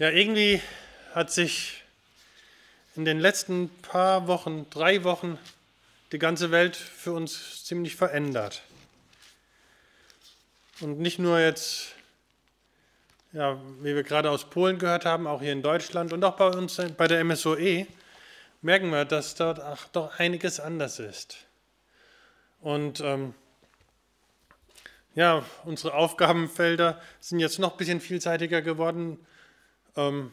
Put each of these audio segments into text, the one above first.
Ja, irgendwie hat sich in den letzten paar Wochen, drei Wochen, die ganze Welt für uns ziemlich verändert. Und nicht nur jetzt, ja, wie wir gerade aus Polen gehört haben, auch hier in Deutschland und auch bei uns bei der MSOE, merken wir, dass dort auch doch einiges anders ist. Und ähm, ja, unsere Aufgabenfelder sind jetzt noch ein bisschen vielseitiger geworden. Ähm,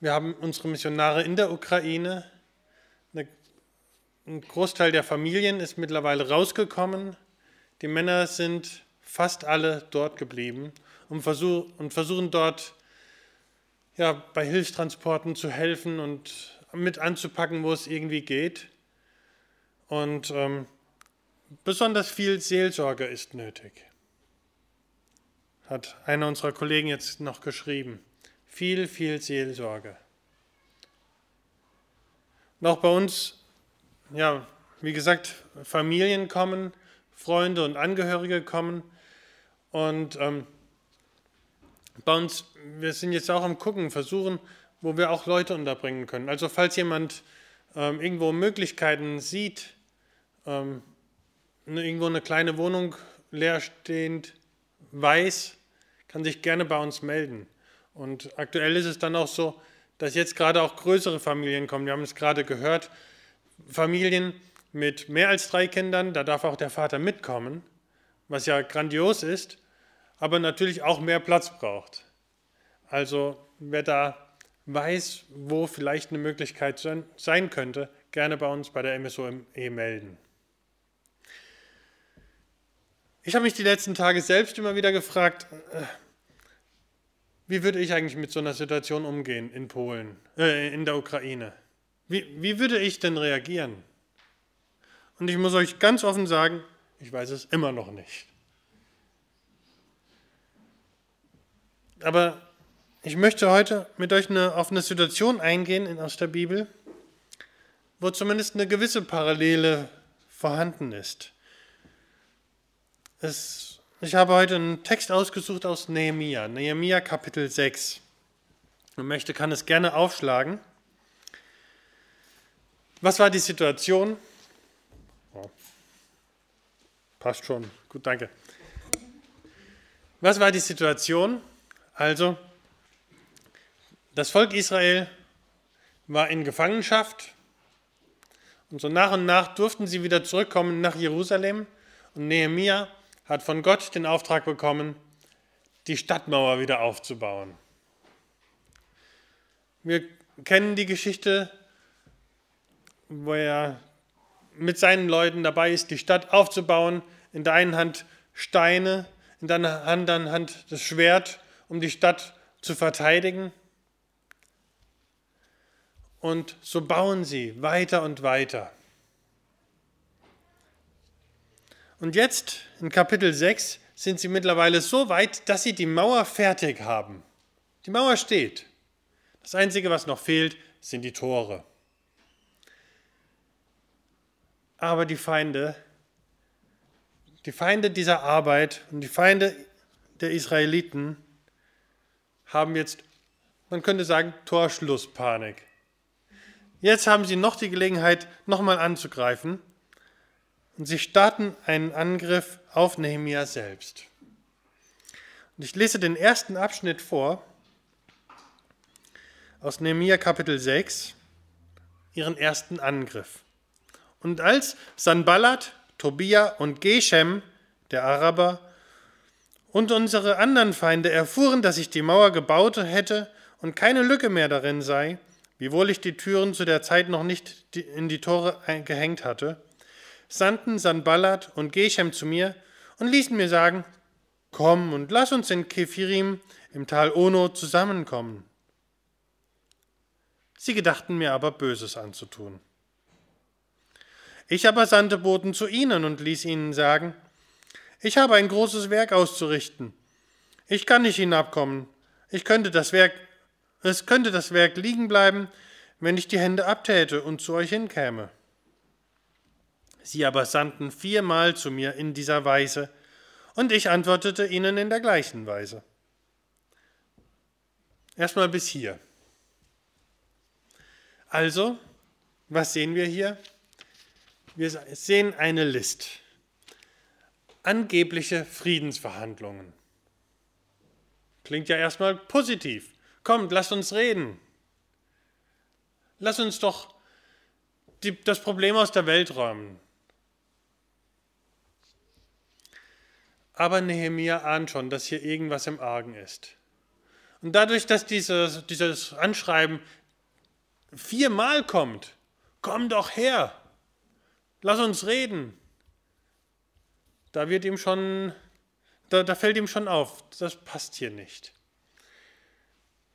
wir haben unsere Missionare in der Ukraine. Ein Großteil der Familien ist mittlerweile rausgekommen. Die Männer sind fast alle dort geblieben und, versuchen dort ja, bei Hilfstransporten zu helfen und mit anzupacken, wo es irgendwie geht. Und ähm, besonders viel Seelsorge ist nötig, hat einer unserer Kollegen jetzt noch geschrieben viel, viel Seelsorge. Noch bei uns, ja, wie gesagt, Familien kommen, Freunde und Angehörige kommen und ähm, bei uns, wir sind jetzt auch am Gucken, versuchen, wo wir auch Leute unterbringen können. Also falls jemand ähm, irgendwo Möglichkeiten sieht, ähm, irgendwo eine kleine Wohnung leerstehend weiß, kann sich gerne bei uns melden. Und aktuell ist es dann auch so, dass jetzt gerade auch größere Familien kommen. Wir haben es gerade gehört, Familien mit mehr als drei Kindern, da darf auch der Vater mitkommen, was ja grandios ist, aber natürlich auch mehr Platz braucht. Also wer da weiß, wo vielleicht eine Möglichkeit sein könnte, gerne bei uns bei der MSOE melden. Ich habe mich die letzten Tage selbst immer wieder gefragt, äh, wie würde ich eigentlich mit so einer Situation umgehen in Polen, äh, in der Ukraine? Wie, wie würde ich denn reagieren? Und ich muss euch ganz offen sagen, ich weiß es immer noch nicht. Aber ich möchte heute mit euch eine, auf eine Situation eingehen aus der Bibel, wo zumindest eine gewisse Parallele vorhanden ist. Es ich habe heute einen Text ausgesucht aus Nehemia, Nehemia Kapitel 6. Und möchte, kann es gerne aufschlagen. Was war die Situation? Oh. Passt schon. Gut, danke. Was war die Situation? Also, das Volk Israel war in Gefangenschaft und so nach und nach durften sie wieder zurückkommen nach Jerusalem und Nehemia hat von Gott den Auftrag bekommen, die Stadtmauer wieder aufzubauen. Wir kennen die Geschichte, wo er mit seinen Leuten dabei ist, die Stadt aufzubauen. In der einen Hand Steine, in der anderen Hand das Schwert, um die Stadt zu verteidigen. Und so bauen sie weiter und weiter. Und jetzt in Kapitel 6 sind sie mittlerweile so weit, dass sie die Mauer fertig haben. Die Mauer steht. Das Einzige, was noch fehlt, sind die Tore. Aber die Feinde, die Feinde dieser Arbeit und die Feinde der Israeliten haben jetzt, man könnte sagen, Torschlusspanik. Jetzt haben sie noch die Gelegenheit, nochmal anzugreifen und sie starten einen Angriff auf Nehemia selbst. Und ich lese den ersten Abschnitt vor aus Nehemia Kapitel 6, ihren ersten Angriff. Und als Sanballat, Tobia und Geshem, der Araber, und unsere anderen Feinde erfuhren, dass ich die Mauer gebaut hätte und keine Lücke mehr darin sei, wiewohl ich die Türen zu der Zeit noch nicht in die Tore gehängt hatte, sandten Sanballat und Geshem zu mir und ließen mir sagen, komm und lass uns in Kephirim im Tal Ono zusammenkommen. Sie gedachten mir aber Böses anzutun. Ich aber sandte Boten zu ihnen und ließ ihnen sagen, ich habe ein großes Werk auszurichten. Ich kann nicht hinabkommen. Ich könnte das Werk, es könnte das Werk liegen bleiben, wenn ich die Hände abtäte und zu euch hinkäme. Sie aber sandten viermal zu mir in dieser Weise, und ich antwortete ihnen in der gleichen Weise. Erstmal bis hier. Also, was sehen wir hier? Wir sehen eine List. Angebliche Friedensverhandlungen. Klingt ja erstmal positiv. Kommt, lasst uns reden. Lass uns doch die, das Problem aus der Welt räumen. Aber Nehemiah ahnt schon, dass hier irgendwas im Argen ist. Und dadurch, dass dieses, dieses Anschreiben viermal kommt, komm doch her, lass uns reden, da wird ihm schon, da, da fällt ihm schon auf, das passt hier nicht.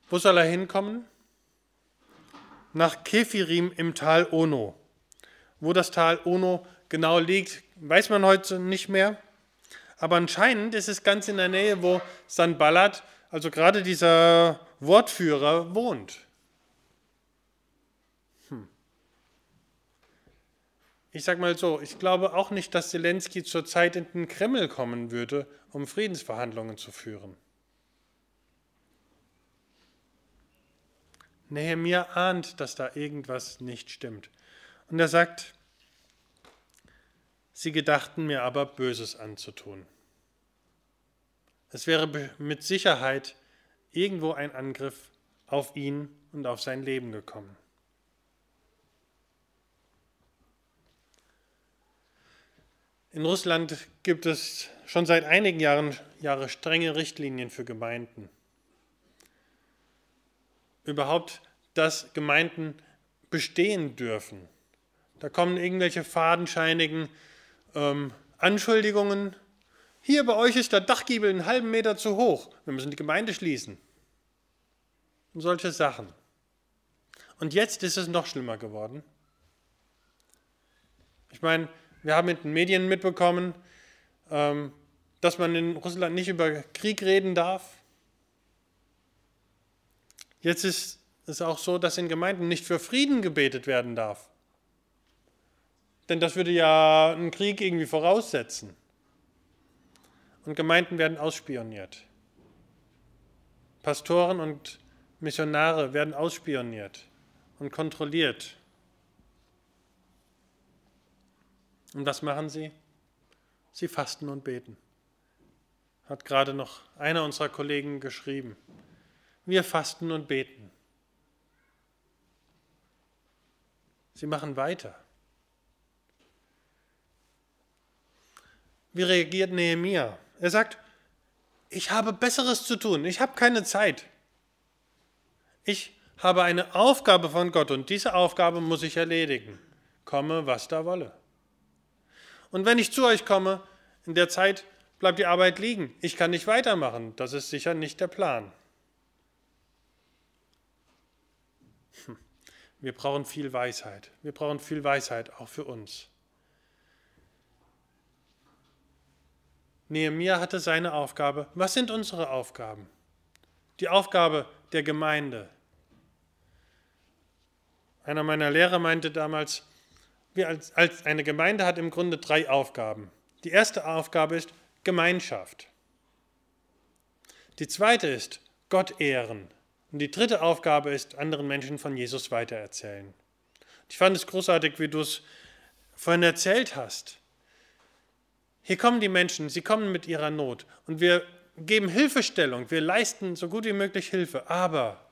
Wo soll er hinkommen? Nach Kefirim im Tal Ono. Wo das Tal Ono genau liegt, weiß man heute nicht mehr. Aber anscheinend ist es ganz in der Nähe, wo Sanballat, also gerade dieser Wortführer, wohnt. Hm. Ich sage mal so, ich glaube auch nicht, dass Zelensky zurzeit in den Kreml kommen würde, um Friedensverhandlungen zu führen. Nehemiah ahnt, dass da irgendwas nicht stimmt. Und er sagt, sie gedachten mir aber Böses anzutun. Es wäre mit Sicherheit irgendwo ein Angriff auf ihn und auf sein Leben gekommen. In Russland gibt es schon seit einigen Jahren Jahre strenge Richtlinien für Gemeinden überhaupt, dass Gemeinden bestehen dürfen. Da kommen irgendwelche fadenscheinigen ähm, Anschuldigungen. Hier bei euch ist der Dachgiebel einen halben Meter zu hoch. Wir müssen die Gemeinde schließen. Und solche Sachen. Und jetzt ist es noch schlimmer geworden. Ich meine, wir haben in den Medien mitbekommen, ähm, dass man in Russland nicht über Krieg reden darf. Jetzt ist es auch so, dass in Gemeinden nicht für Frieden gebetet werden darf. Denn das würde ja einen Krieg irgendwie voraussetzen. Und Gemeinden werden ausspioniert. Pastoren und Missionare werden ausspioniert und kontrolliert. Und was machen sie? Sie fasten und beten. Hat gerade noch einer unserer Kollegen geschrieben. Wir fasten und beten. Sie machen weiter. Wie reagiert Nehemiah? Er sagt, ich habe Besseres zu tun, ich habe keine Zeit. Ich habe eine Aufgabe von Gott und diese Aufgabe muss ich erledigen, komme, was da wolle. Und wenn ich zu euch komme, in der Zeit bleibt die Arbeit liegen. Ich kann nicht weitermachen. Das ist sicher nicht der Plan. Wir brauchen viel Weisheit. Wir brauchen viel Weisheit auch für uns. Nehemiah hatte seine Aufgabe. Was sind unsere Aufgaben? Die Aufgabe der Gemeinde. Einer meiner Lehrer meinte damals, wir als, als eine Gemeinde hat im Grunde drei Aufgaben. Die erste Aufgabe ist Gemeinschaft. Die zweite ist Gott ehren. Und die dritte Aufgabe ist, anderen Menschen von Jesus weitererzählen. Ich fand es großartig, wie du es vorhin erzählt hast. Hier kommen die Menschen, sie kommen mit ihrer Not und wir geben Hilfestellung, wir leisten so gut wie möglich Hilfe, aber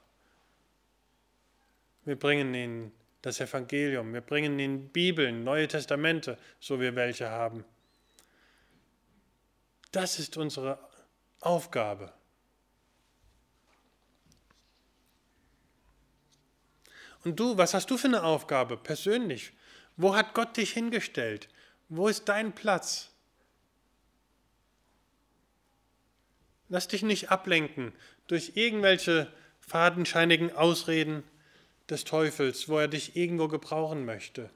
wir bringen ihnen das Evangelium, wir bringen ihnen Bibeln, Neue Testamente, so wir welche haben. Das ist unsere Aufgabe. Und du, was hast du für eine Aufgabe persönlich? Wo hat Gott dich hingestellt? Wo ist dein Platz? Lass dich nicht ablenken durch irgendwelche fadenscheinigen Ausreden des Teufels, wo er dich irgendwo gebrauchen möchte,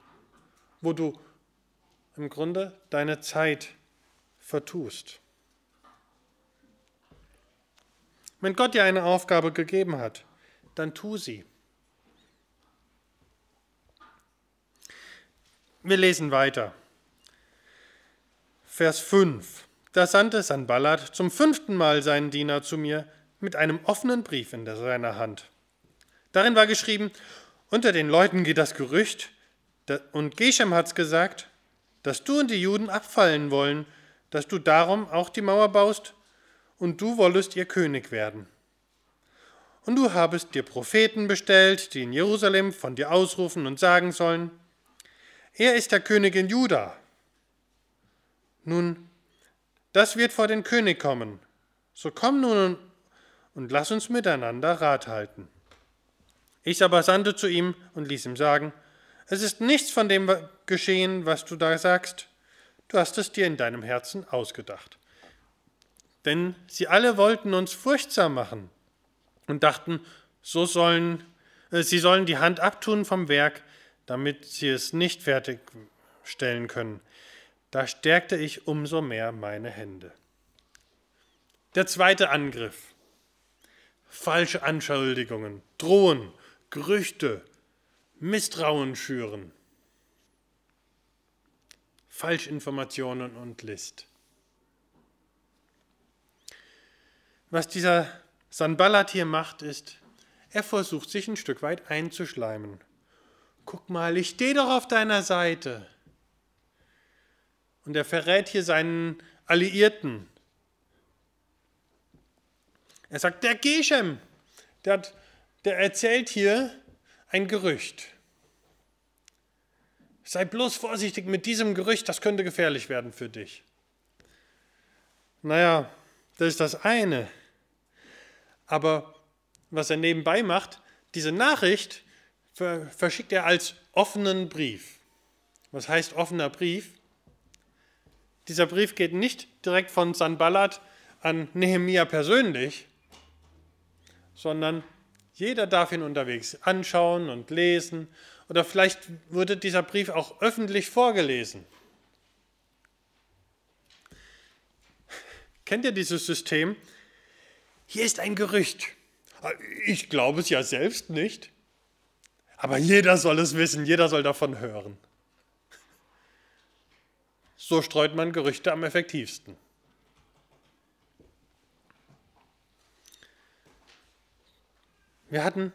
wo du im Grunde deine Zeit vertust. Wenn Gott dir eine Aufgabe gegeben hat, dann tu sie. Wir lesen weiter. Vers 5. Da sandte Sanballat zum fünften Mal seinen Diener zu mir mit einem offenen Brief in seiner Hand. Darin war geschrieben, unter den Leuten geht das Gerücht, und Geshem hat's gesagt, dass du und die Juden abfallen wollen, dass du darum auch die Mauer baust, und du wollest ihr König werden. Und du habest dir Propheten bestellt, die in Jerusalem von dir ausrufen und sagen sollen, er ist der König in Juda. Nun, das wird vor den König kommen. So komm nun und lass uns miteinander Rat halten. Ich aber sandte zu ihm und ließ ihm sagen, es ist nichts von dem geschehen, was du da sagst. Du hast es dir in deinem Herzen ausgedacht. Denn sie alle wollten uns furchtsam machen und dachten, so sollen, äh, sie sollen die Hand abtun vom Werk, damit sie es nicht fertigstellen können. Da stärkte ich umso mehr meine Hände. Der zweite Angriff. Falsche Anschuldigungen, Drohen, Gerüchte, Misstrauen schüren. Falschinformationen und List. Was dieser Sanballat hier macht, ist, er versucht sich ein Stück weit einzuschleimen. Guck mal, ich stehe doch auf deiner Seite. Und er verrät hier seinen Alliierten. Er sagt, der Geshem, der, hat, der erzählt hier ein Gerücht. Sei bloß vorsichtig mit diesem Gerücht, das könnte gefährlich werden für dich. Naja, das ist das eine. Aber was er nebenbei macht, diese Nachricht verschickt er als offenen Brief. Was heißt offener Brief? Dieser Brief geht nicht direkt von Sanballat an Nehemia persönlich, sondern jeder darf ihn unterwegs anschauen und lesen. Oder vielleicht wurde dieser Brief auch öffentlich vorgelesen. Kennt ihr dieses System? Hier ist ein Gerücht. Ich glaube es ja selbst nicht. Aber jeder soll es wissen, jeder soll davon hören. So streut man Gerüchte am effektivsten. Wir hatten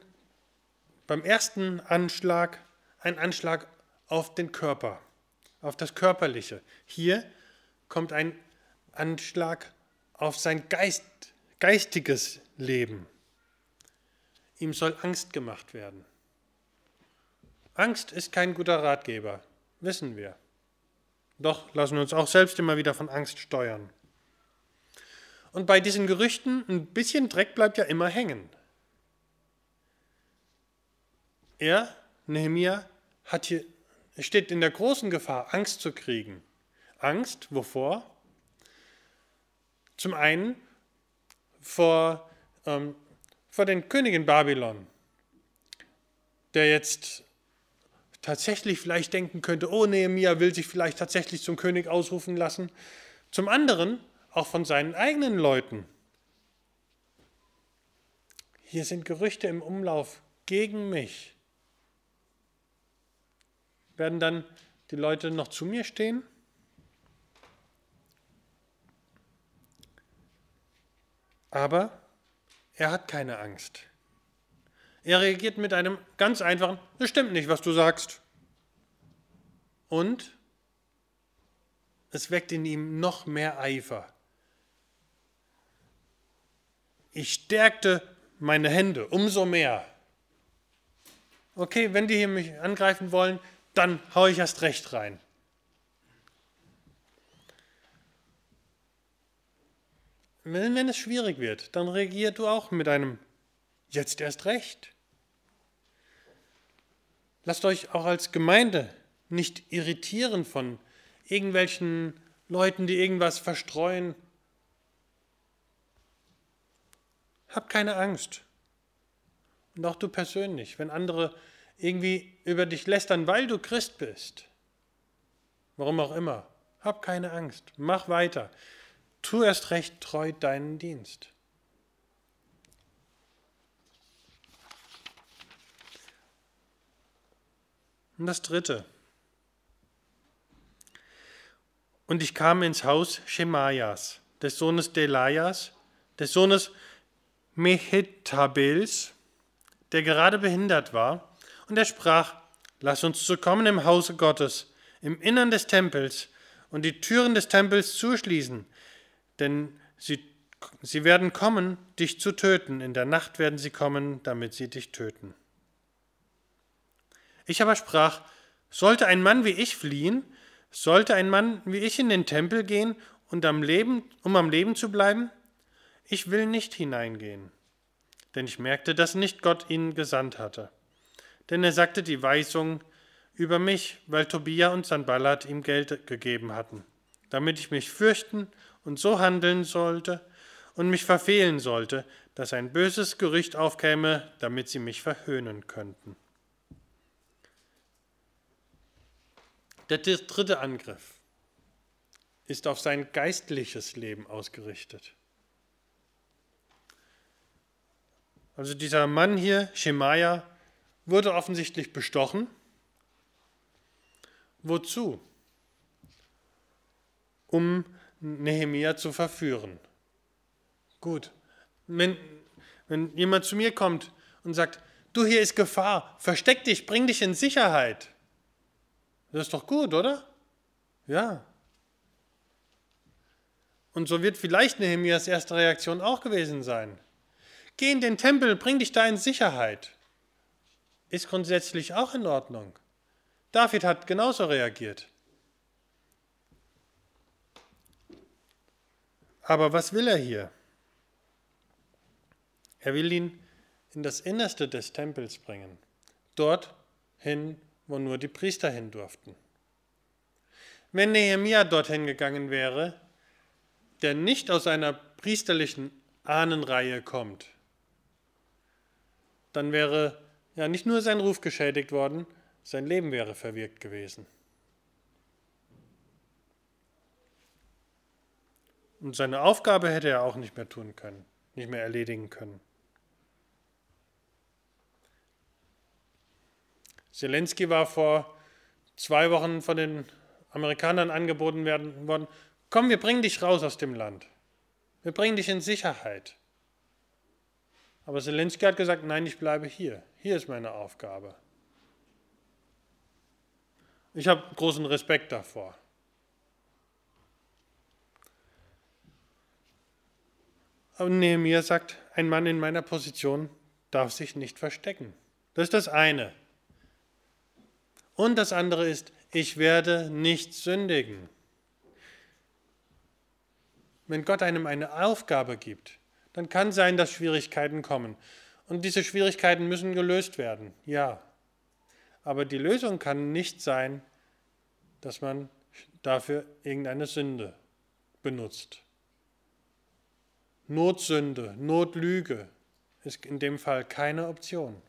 beim ersten Anschlag einen Anschlag auf den Körper, auf das Körperliche. Hier kommt ein Anschlag auf sein Geist, geistiges Leben. Ihm soll Angst gemacht werden. Angst ist kein guter Ratgeber, wissen wir. Doch lassen wir uns auch selbst immer wieder von Angst steuern. Und bei diesen Gerüchten, ein bisschen Dreck bleibt ja immer hängen. Er, Nehemia, hat hier, steht in der großen Gefahr, Angst zu kriegen. Angst, wovor? Zum einen vor, ähm, vor den Königen Babylon, der jetzt tatsächlich vielleicht denken könnte, oh Nehemia will sich vielleicht tatsächlich zum König ausrufen lassen. Zum anderen auch von seinen eigenen Leuten. Hier sind Gerüchte im Umlauf gegen mich. Werden dann die Leute noch zu mir stehen? Aber er hat keine Angst. Er reagiert mit einem ganz einfachen, es stimmt nicht, was du sagst. Und es weckt in ihm noch mehr Eifer. Ich stärkte meine Hände umso mehr. Okay, wenn die hier mich angreifen wollen, dann haue ich erst recht rein. Wenn, wenn es schwierig wird, dann reagiert du auch mit einem Jetzt erst recht. Lasst euch auch als Gemeinde nicht irritieren von irgendwelchen Leuten, die irgendwas verstreuen. Hab keine Angst. Und auch du persönlich, wenn andere irgendwie über dich lästern, weil du Christ bist. Warum auch immer. Hab keine Angst. Mach weiter. Tu erst recht treu deinen Dienst. Und das dritte. Und ich kam ins Haus Schemajas, des Sohnes Delajas, des Sohnes Mehetabels, der gerade behindert war, und er sprach, lass uns zu kommen im Hause Gottes, im Innern des Tempels, und die Türen des Tempels zuschließen, denn sie, sie werden kommen, dich zu töten, in der Nacht werden sie kommen, damit sie dich töten. Ich aber sprach, sollte ein Mann wie ich fliehen, sollte ein Mann wie ich in den Tempel gehen, und am Leben, um am Leben zu bleiben? Ich will nicht hineingehen. Denn ich merkte, dass nicht Gott ihn gesandt hatte. Denn er sagte die Weisung über mich, weil Tobia und Sanballat ihm Geld gegeben hatten, damit ich mich fürchten und so handeln sollte und mich verfehlen sollte, dass ein böses Gerücht aufkäme, damit sie mich verhöhnen könnten. Der dritte Angriff ist auf sein geistliches Leben ausgerichtet. Also dieser Mann hier, Schemaja, wurde offensichtlich bestochen. Wozu? Um Nehemia zu verführen. Gut, wenn, wenn jemand zu mir kommt und sagt, du hier ist Gefahr, versteck dich, bring dich in Sicherheit. Das ist doch gut, oder? Ja. Und so wird vielleicht Nehemias erste Reaktion auch gewesen sein. Geh in den Tempel, bring dich da in Sicherheit. Ist grundsätzlich auch in Ordnung. David hat genauso reagiert. Aber was will er hier? Er will ihn in das Innerste des Tempels bringen, dort hin, wo nur die Priester hin durften. Wenn Nehemia dorthin gegangen wäre, der nicht aus einer priesterlichen Ahnenreihe kommt, dann wäre ja nicht nur sein Ruf geschädigt worden, sein Leben wäre verwirkt gewesen. Und seine Aufgabe hätte er auch nicht mehr tun können, nicht mehr erledigen können. Zelensky war vor zwei Wochen von den Amerikanern angeboten werden, worden, komm, wir bringen dich raus aus dem Land. Wir bringen dich in Sicherheit. Aber Zelensky hat gesagt, nein, ich bleibe hier. Hier ist meine Aufgabe. Ich habe großen Respekt davor. Aber Nehemiah sagt, ein Mann in meiner Position darf sich nicht verstecken. Das ist das eine. Und das andere ist, ich werde nicht sündigen. Wenn Gott einem eine Aufgabe gibt, dann kann sein, dass Schwierigkeiten kommen. Und diese Schwierigkeiten müssen gelöst werden, ja. Aber die Lösung kann nicht sein, dass man dafür irgendeine Sünde benutzt. Notsünde, Notlüge ist in dem Fall keine Option.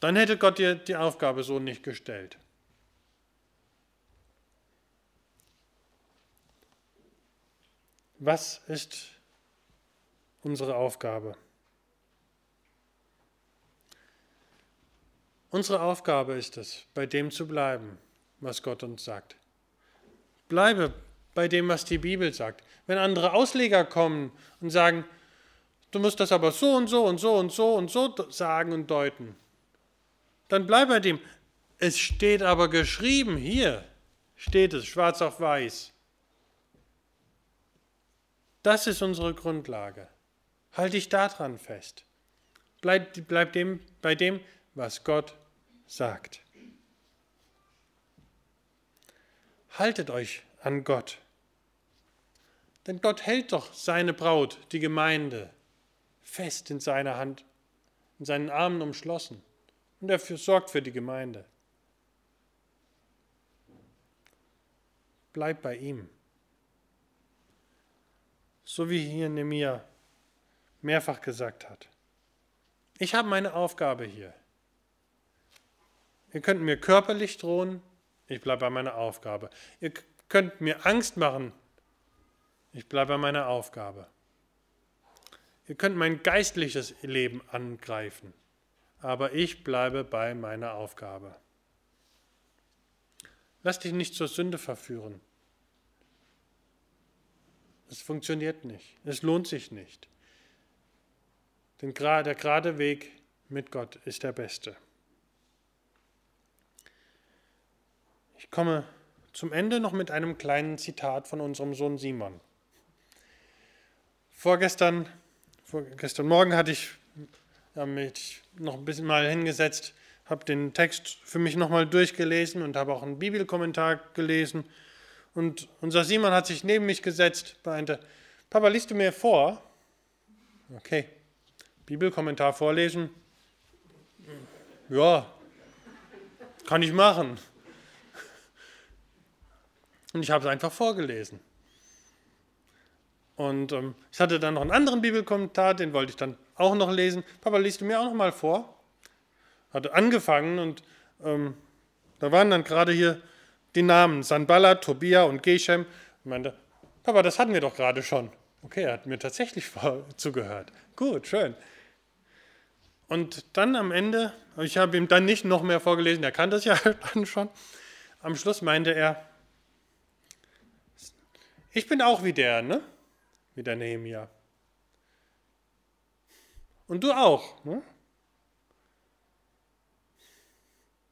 Dann hätte Gott dir die Aufgabe so nicht gestellt. Was ist unsere Aufgabe? Unsere Aufgabe ist es, bei dem zu bleiben, was Gott uns sagt. Bleibe bei dem, was die Bibel sagt. Wenn andere Ausleger kommen und sagen, du musst das aber so und so und so und so und so sagen und deuten, dann bleib bei dem. Es steht aber geschrieben, hier steht es, schwarz auf weiß. Das ist unsere Grundlage. Halt dich daran fest. Bleib, bleib dem, bei dem, was Gott sagt. Haltet euch an Gott. Denn Gott hält doch seine Braut, die Gemeinde, fest in seiner Hand, in seinen Armen umschlossen. Und er sorgt für die Gemeinde. Bleib bei ihm. So wie hier Nemia mehrfach gesagt hat. Ich habe meine Aufgabe hier. Ihr könnt mir körperlich drohen, ich bleibe bei meiner Aufgabe. Ihr könnt mir Angst machen, ich bleibe bei meiner Aufgabe. Ihr könnt mein geistliches Leben angreifen aber ich bleibe bei meiner Aufgabe. Lass dich nicht zur Sünde verführen. Es funktioniert nicht. Es lohnt sich nicht. Denn der gerade Weg mit Gott ist der beste. Ich komme zum Ende noch mit einem kleinen Zitat von unserem Sohn Simon. Vorgestern, vorgestern Morgen hatte ich ja, mich noch ein bisschen mal hingesetzt, habe den Text für mich nochmal durchgelesen und habe auch einen Bibelkommentar gelesen. Und unser Simon hat sich neben mich gesetzt, meinte, Papa, liest du mir vor? Okay, Bibelkommentar vorlesen. Ja, kann ich machen. Und ich habe es einfach vorgelesen. Und ähm, ich hatte dann noch einen anderen Bibelkommentar, den wollte ich dann auch noch lesen. Papa, liest du mir auch noch mal vor? Hatte angefangen und ähm, da waren dann gerade hier die Namen Sanballat, Tobia und Geshem. Ich meinte, Papa, das hatten wir doch gerade schon. Okay, er hat mir tatsächlich zugehört. Gut, schön. Und dann am Ende, ich habe ihm dann nicht noch mehr vorgelesen, er kannte es ja dann schon. Am Schluss meinte er, ich bin auch wie der, ne? Wie der Nehemia. Und du auch. Ne?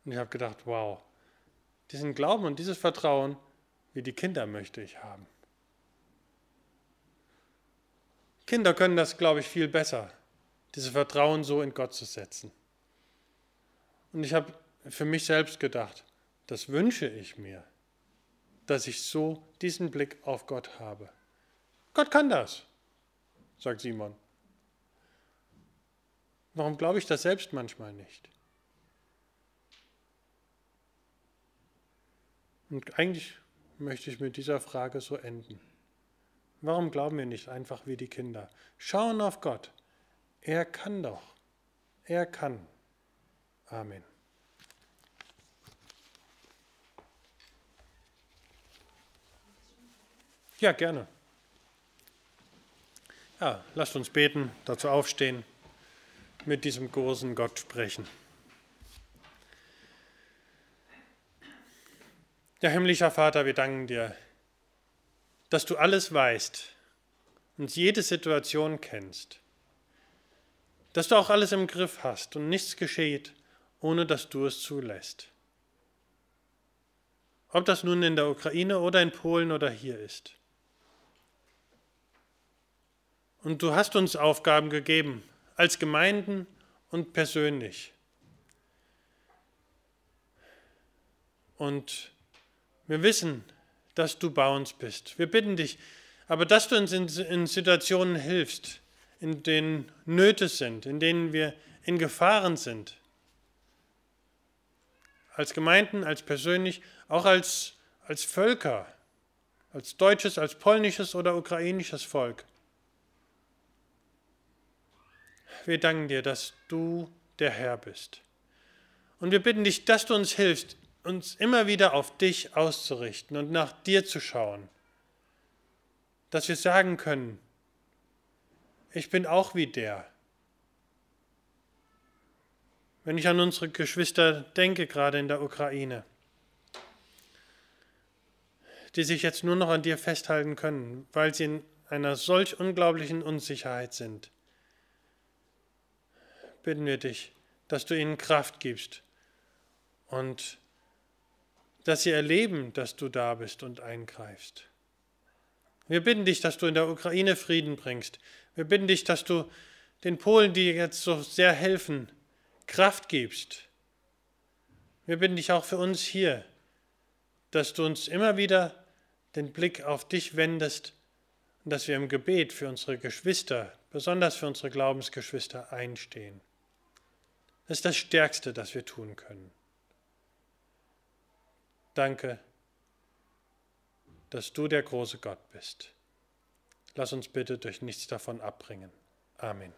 Und ich habe gedacht, wow, diesen Glauben und dieses Vertrauen, wie die Kinder möchte ich haben. Kinder können das, glaube ich, viel besser, dieses Vertrauen so in Gott zu setzen. Und ich habe für mich selbst gedacht, das wünsche ich mir, dass ich so diesen Blick auf Gott habe. Gott kann das, sagt Simon. Warum glaube ich das selbst manchmal nicht? Und eigentlich möchte ich mit dieser Frage so enden. Warum glauben wir nicht einfach wie die Kinder? Schauen auf Gott. Er kann doch. Er kann. Amen. Ja, gerne. Ja, lasst uns beten, dazu aufstehen, mit diesem großen Gott sprechen. Ja, himmlischer Vater, wir danken dir, dass du alles weißt und jede Situation kennst. Dass du auch alles im Griff hast und nichts geschieht, ohne dass du es zulässt. Ob das nun in der Ukraine oder in Polen oder hier ist. Und du hast uns Aufgaben gegeben, als Gemeinden und persönlich. Und wir wissen, dass du bei uns bist. Wir bitten dich, aber dass du uns in, in Situationen hilfst, in denen Nöte sind, in denen wir in Gefahren sind. Als Gemeinden, als persönlich, auch als, als Völker, als deutsches, als polnisches oder ukrainisches Volk. Wir danken dir, dass du der Herr bist. Und wir bitten dich, dass du uns hilfst, uns immer wieder auf dich auszurichten und nach dir zu schauen. Dass wir sagen können, ich bin auch wie der. Wenn ich an unsere Geschwister denke, gerade in der Ukraine, die sich jetzt nur noch an dir festhalten können, weil sie in einer solch unglaublichen Unsicherheit sind bitten wir dich, dass du ihnen Kraft gibst und dass sie erleben, dass du da bist und eingreifst. Wir bitten dich, dass du in der Ukraine Frieden bringst. Wir bitten dich, dass du den Polen, die jetzt so sehr helfen, Kraft gibst. Wir bitten dich auch für uns hier, dass du uns immer wieder den Blick auf dich wendest und dass wir im Gebet für unsere Geschwister, besonders für unsere Glaubensgeschwister, einstehen. Das ist das Stärkste, das wir tun können. Danke, dass du der große Gott bist. Lass uns bitte durch nichts davon abbringen. Amen.